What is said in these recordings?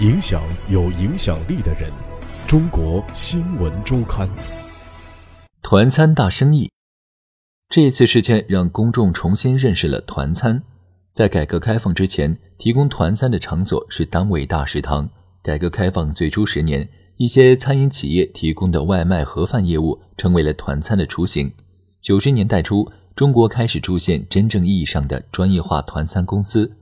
影响有影响力的人。中国新闻周刊。团餐大生意，这次事件让公众重新认识了团餐。在改革开放之前，提供团餐的场所是单位大食堂。改革开放最初十年，一些餐饮企业提供的外卖盒饭业务成为了团餐的雏形。九十年代初，中国开始出现真正意义上的专业化团餐公司，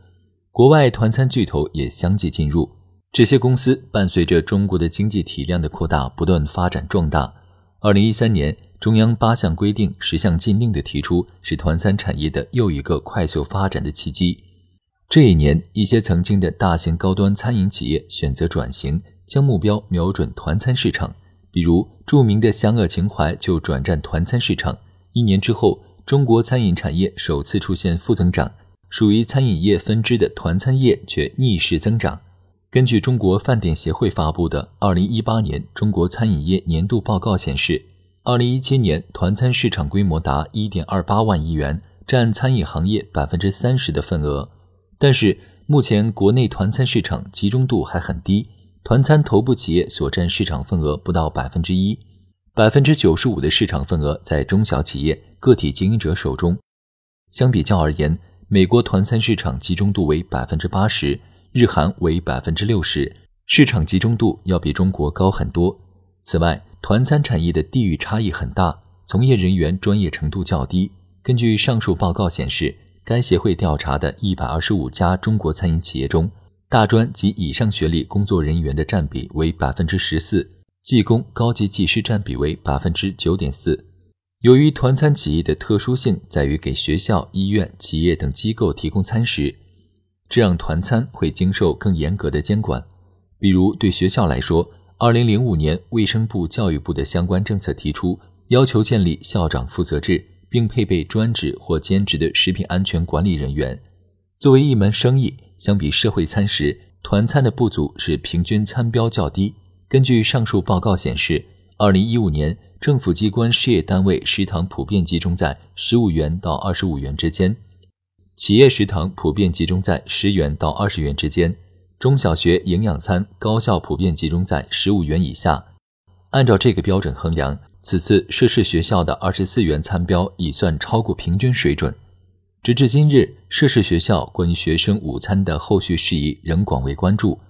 国外团餐巨头也相继进入。这些公司伴随着中国的经济体量的扩大，不断发展壮大。二零一三年，中央八项规定、十项禁令的提出，是团餐产业的又一个快速发展的契机。这一年，一些曾经的大型高端餐饮企业选择转型，将目标瞄准团餐市场。比如，著名的湘鄂情怀就转战团餐市场。一年之后，中国餐饮产业首次出现负增长，属于餐饮业分支的团餐业却逆势增长。根据中国饭店协会发布的《二零一八年中国餐饮业年度报告》显示，二零一七年团餐市场规模达一点二八万亿元，占餐饮行业百分之三十的份额。但是，目前国内团餐市场集中度还很低，团餐头部企业所占市场份额不到百分之一，百分之九十五的市场份额在中小企业、个体经营者手中。相比较而言，美国团餐市场集中度为百分之八十。日韩为百分之六十，市场集中度要比中国高很多。此外，团餐产业的地域差异很大，从业人员专业程度较低。根据上述报告显示，该协会调查的一百二十五家中国餐饮企业中，大专及以上学历工作人员的占比为百分之十四，技工、高级技师占比为百分之九点四。由于团餐企业的特殊性在于给学校、医院、企业等机构提供餐食。这让团餐会经受更严格的监管，比如对学校来说，二零零五年卫生部、教育部的相关政策提出，要求建立校长负责制，并配备专职或兼职的食品安全管理人员。作为一门生意，相比社会餐食，团餐的不足是平均餐标较低。根据上述报告显示，二零一五年政府机关事业单位食堂普遍集中在十五元到二十五元之间。企业食堂普遍集中在十元到二十元之间，中小学营养餐高校普遍集中在十五元以下。按照这个标准衡量，此次涉事学校的二十四元餐标已算超过平均水准。直至今日，涉事学校关于学生午餐的后续事宜仍广为关注。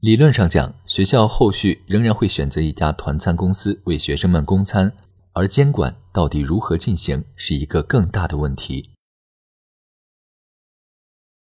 理论上讲，学校后续仍然会选择一家团餐公司为学生们供餐，而监管到底如何进行，是一个更大的问题。